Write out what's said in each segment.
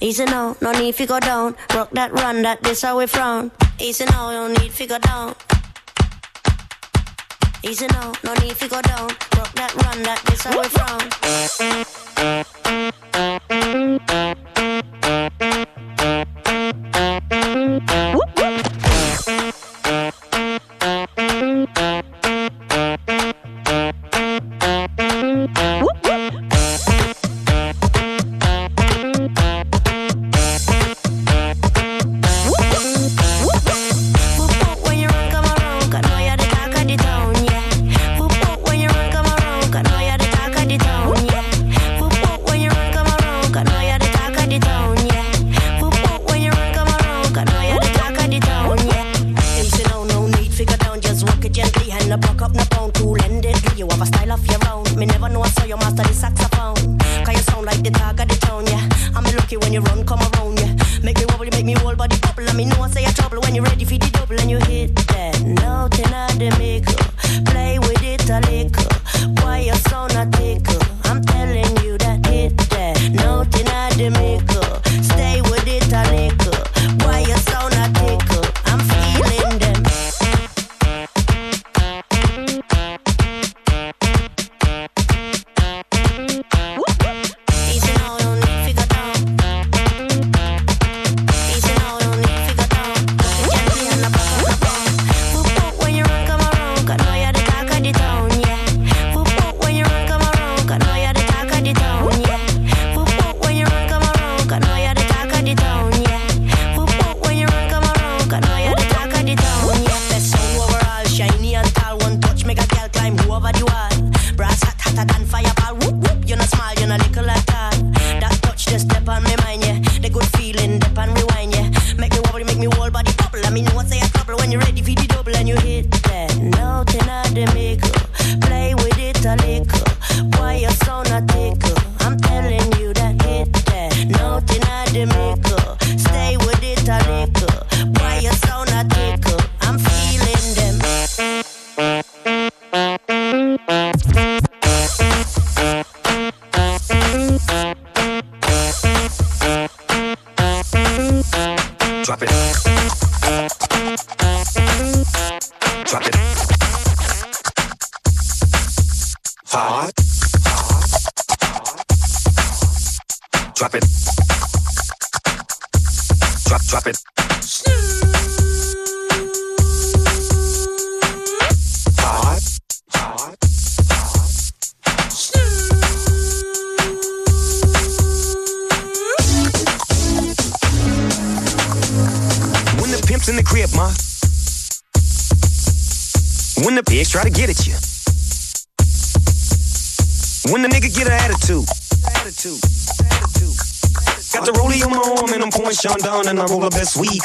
Easy no, no need to go down. Rock that run, that this how we frown. Easy no, no need to go down. Easy no, no need to go down. Rock that run, that this how we frown.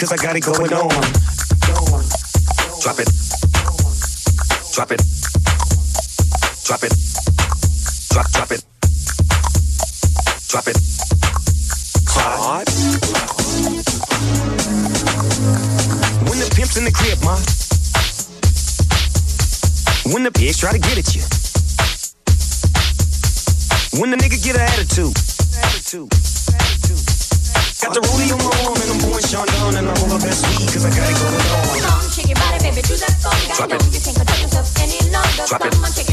Cause I got it going on. Drop it. Drop it. Drop it. Drop, drop it. Drop it. Hard. When the pimp's in the crib, ma. When the pigs try to get at you. When the nigga get an attitude. Attitude. Got the rollie on my the best cause I got it going on. Come on, shake your body, baby, do that. Drop no, you can't control yourself any longer. Drop Come it. on, shake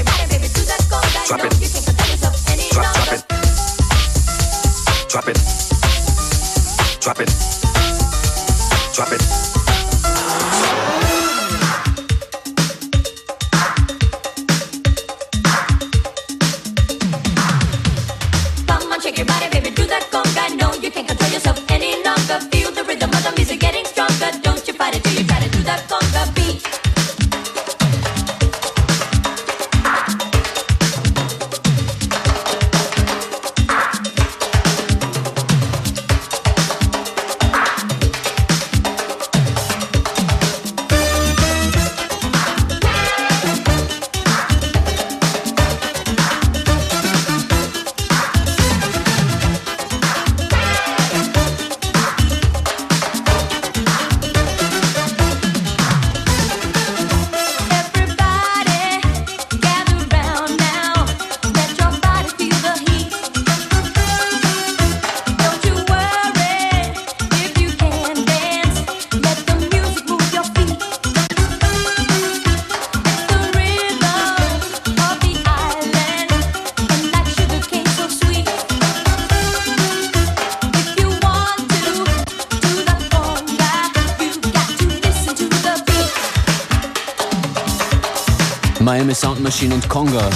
Machine und Conga.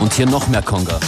Und hier noch mehr Conga.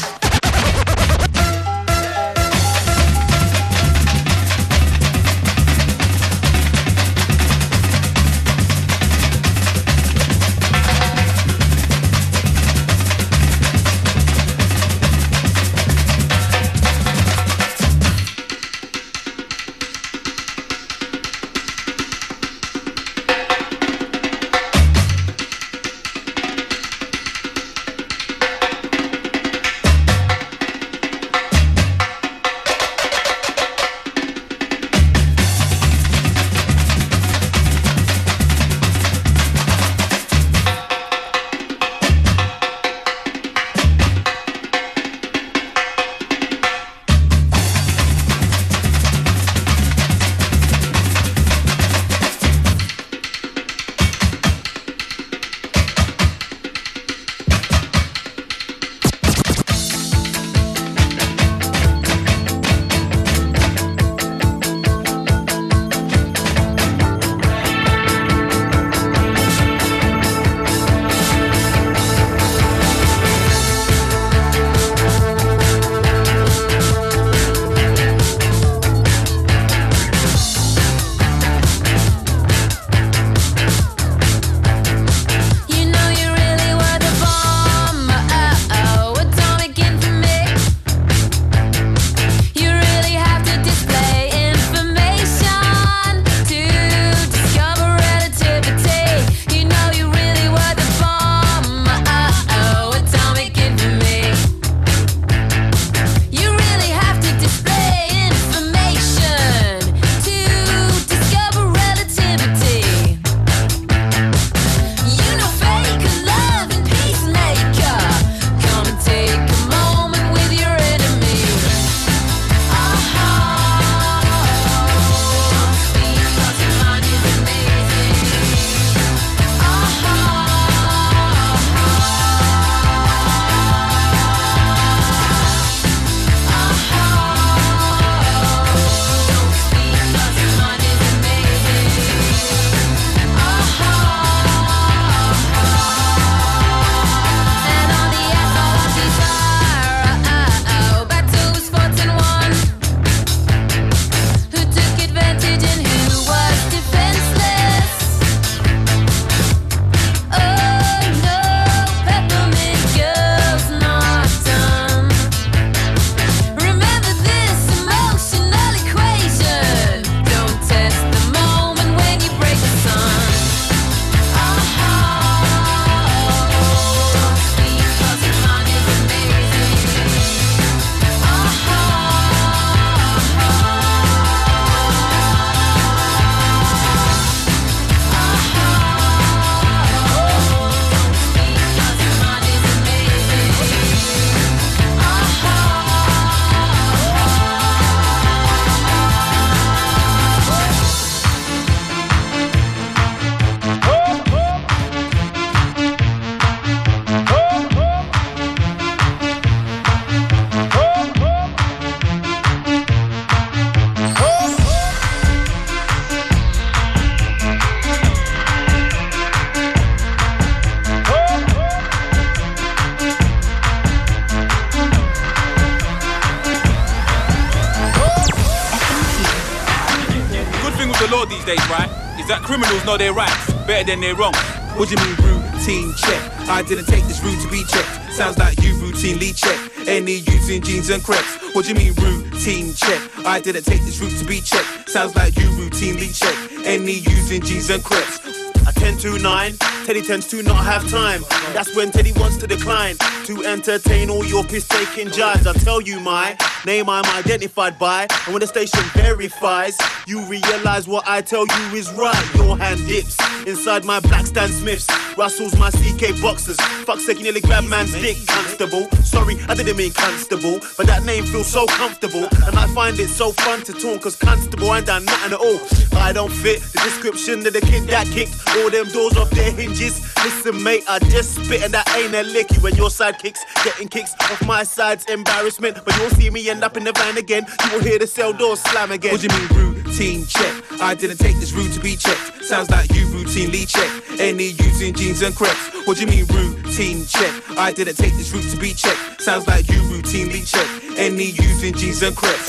Know their rights better than their wrongs. What do you mean routine check? I didn't take this route to be checked. Sounds like you routinely check any using jeans and crepes. What do you mean routine check? I didn't take this route to be checked. Sounds like you routinely check any using jeans and crepes. I 10 to 9, Teddy tends to not have time. That's when Teddy wants to decline to entertain all your piss taking jibes. I tell you my name I'm identified by, and when the station verifies, you realize what I tell you is right. Your hand dips inside my black Stan Smiths, Russell's my CK boxers. Fuck sake, you nearly grab man's dick, constable. Sorry, I didn't mean constable, but that name feels so comfortable, and I find it so fun to talk, cause constable ain't done nothing at all. I don't fit the description of the kid that kicked all them doors off their hinges. Listen, mate, I just spit and that ain't a lick. You and your sidekicks getting kicks off my side's embarrassment, but you'll see me end up in the van again. You will hear the cell doors slam again. What do you mean, rude? Routine check. I didn't take this route to be checked. Sounds like you routinely check any using jeans and crepes. What do you mean routine check? I didn't take this route to be checked. Sounds like you routinely check any using jeans and crepes.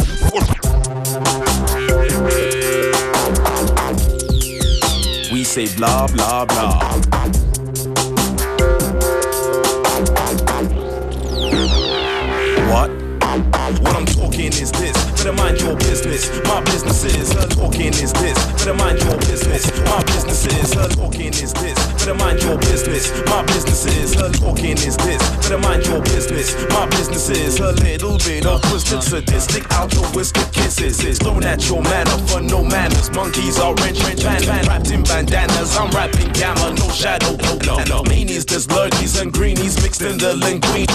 We say blah blah blah. Talking is this. Better mind your business. My business is her talking is this. Better mind your business. My business is her talking is this. Better mind your business. My business is her talking is this. Better mind your business. My business is a little bit of twisted, sadistic, altruistic kisses. Is thrown at your manner for no manners. Monkeys are rich, rich, van, van, wrapped in bandanas. I'm rapping gamma, no shadow, no, no, no. Meanies, there's lurgies and greenies mixed in the linguine.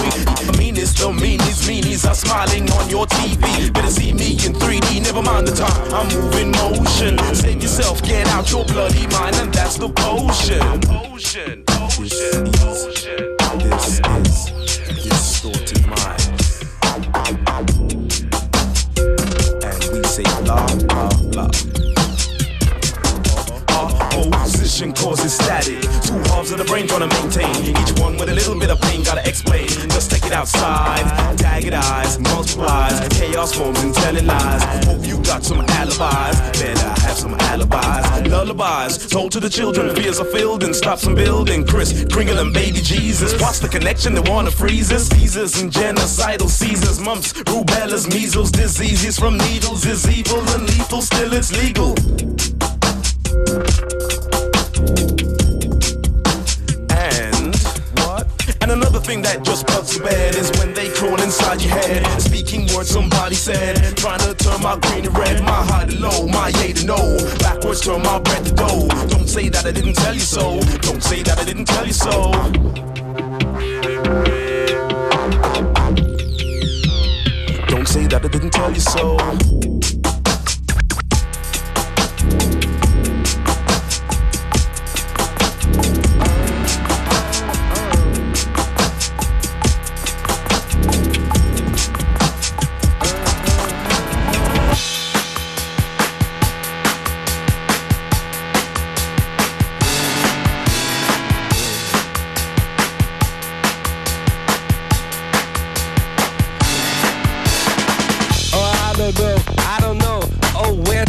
The meanest, the meanies, meanies are smiling on your TV. Better see me in 3D, never mind the time. I'm moving motion. Save yourself, get out your bloody mind, and that's the potion. Potion, potion, potion. This is distorted mind. And we say blah, blah, blah. Opposition causes static. Two halves of the brain trying to maintain. Each one with a little bit of pain, gotta explain. Just take it outside. Dagged eyes, multiplies. Chaos forms and telling lies. Hope you got some alibis. Better have some alibis. Lullabies told to the children. Fears are filled and stop some building. Kris Kringle and baby Jesus. What's the connection? They wanna freeze us. Caesars and genocidal Caesars. Mumps, rubellas, measles, diseases from needles is evil and lethal. Still it's legal. And another thing that just bugs me bad is when they crawl inside your head. Speaking words somebody said. Trying to turn my green to red, my high to low, my yay to no. Backwards turn my bread to dough. Don't say that I didn't tell you so. Don't say that I didn't tell you so. Don't say that I didn't tell you so.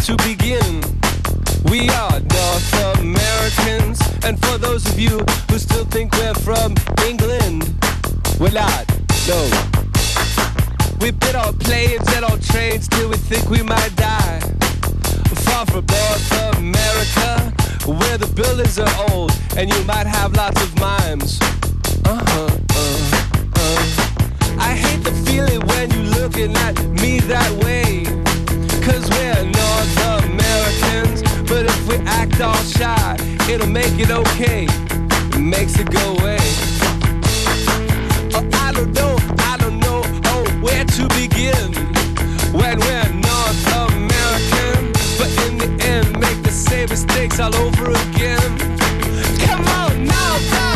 To begin. We are North Americans, and for those of you who still think we're from England, we're not, no. We've been on planes and on trains till we think we might die. Far from North America, where the buildings are old, and you might have lots of mimes. Uh-huh, uh, uh. I hate the feeling when you looking at me that way. Cause we're North Americans, but if we act all shy, it'll make it okay. It makes it go away. Oh, I don't know, I don't know, oh, where to begin. When we're North American, but in the end, make the same mistakes all over again. Come on, North America!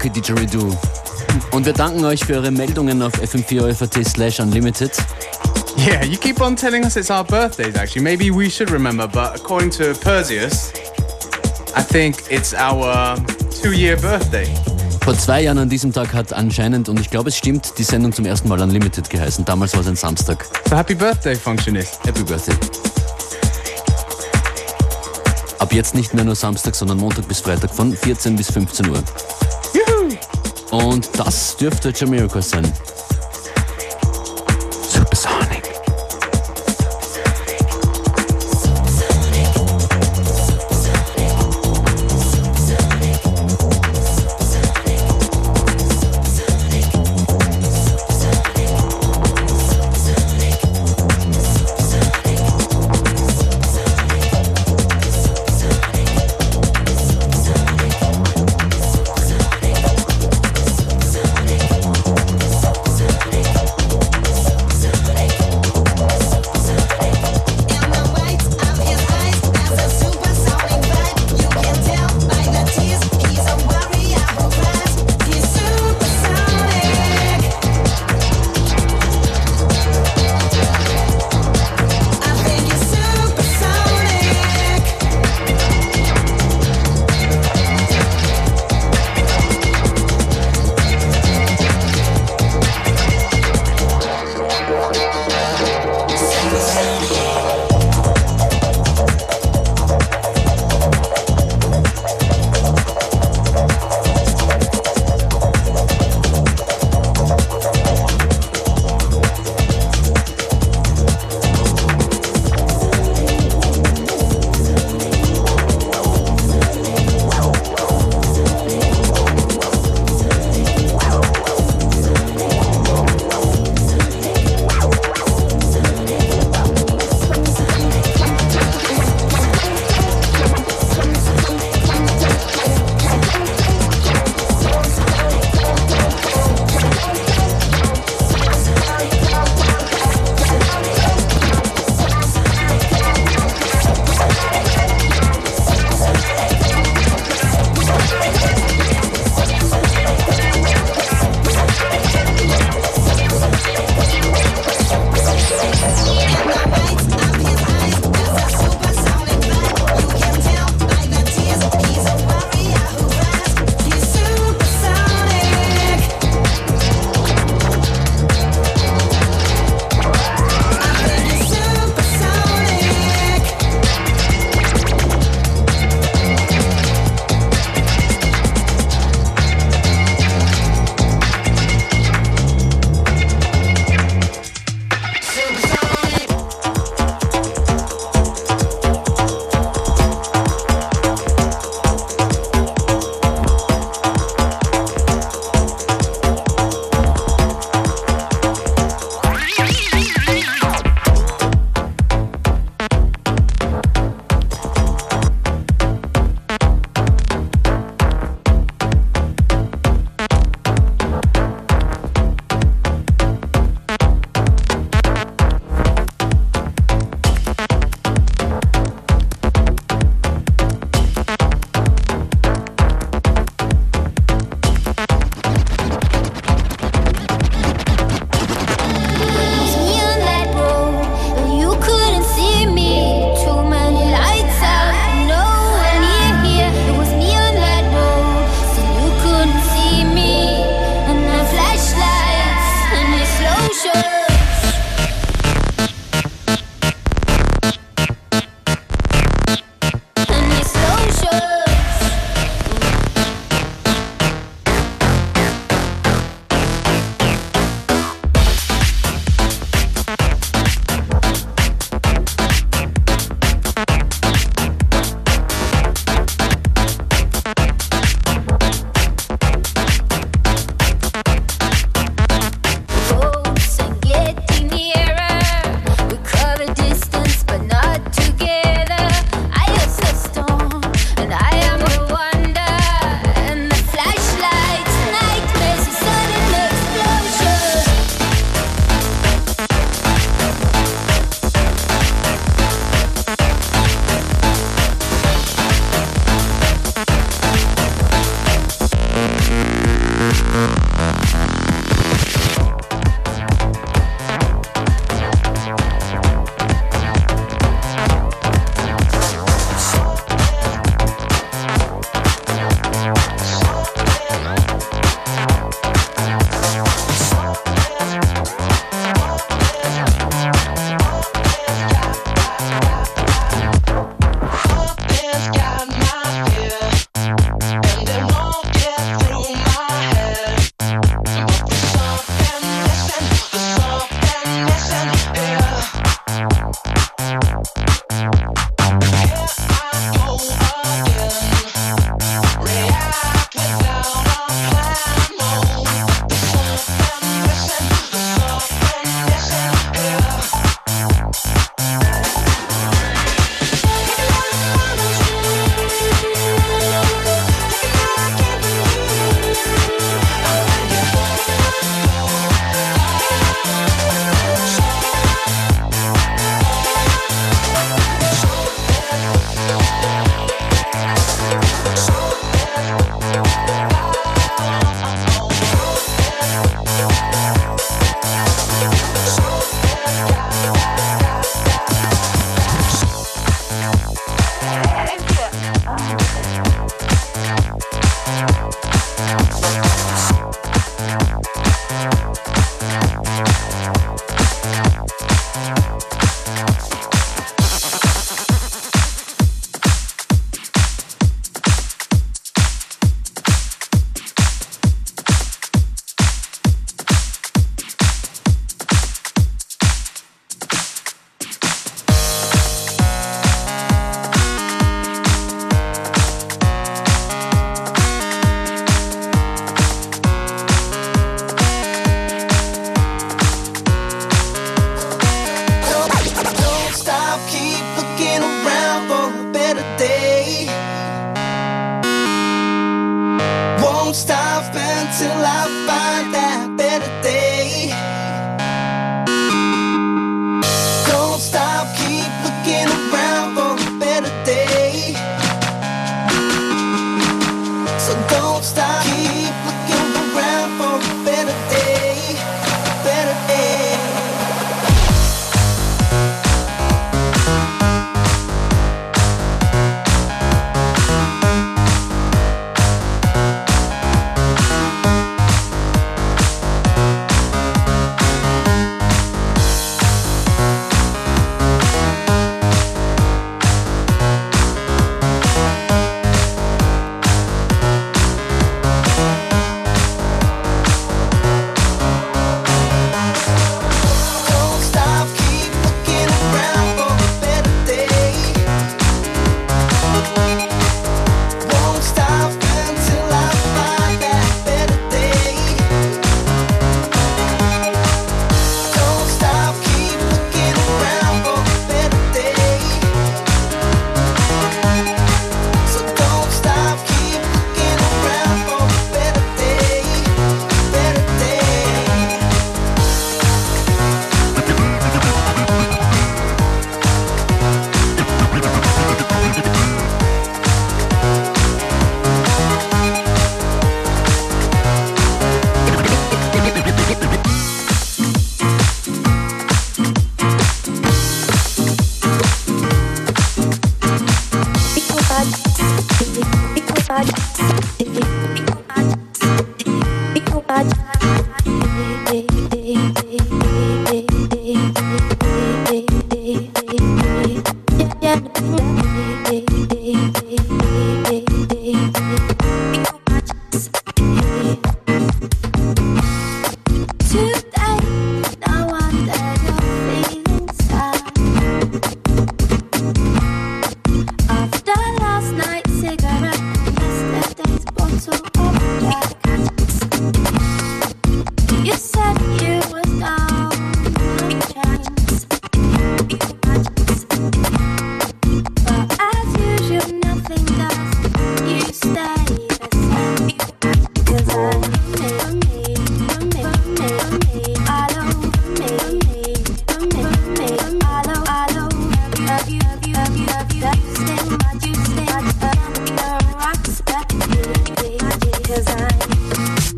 Das funky Didgeridoo. Und wir danken euch für eure Meldungen auf fm4 slash unlimited. Yeah, you keep on telling us it's our birthdays, actually. Maybe we should remember, but according to Perseus, I think it's our two year birthday. Vor zwei Jahren an diesem Tag hat anscheinend, und ich glaube es stimmt, die Sendung zum ersten Mal Unlimited geheißen. Damals war es ein Samstag. So happy birthday, Functionist. Happy Birthday. Ab jetzt nicht mehr nur Samstag, sondern Montag bis Freitag von 14 bis 15 Uhr. Und das dürfte Jamaica sein.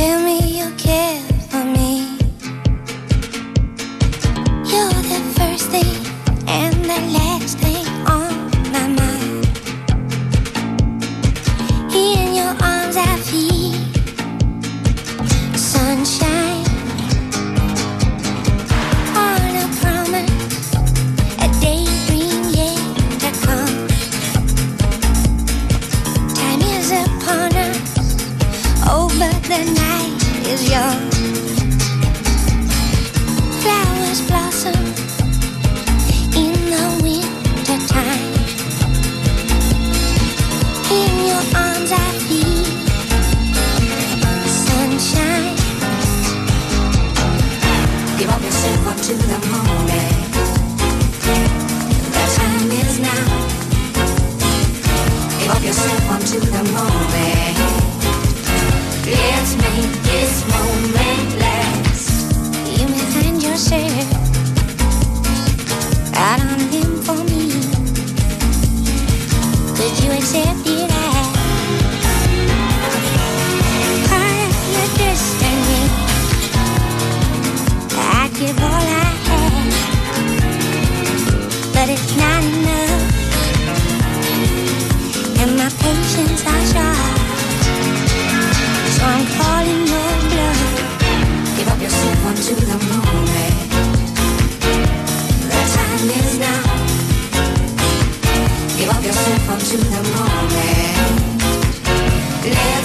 Tell me you care. Give up yourself unto the moment. Live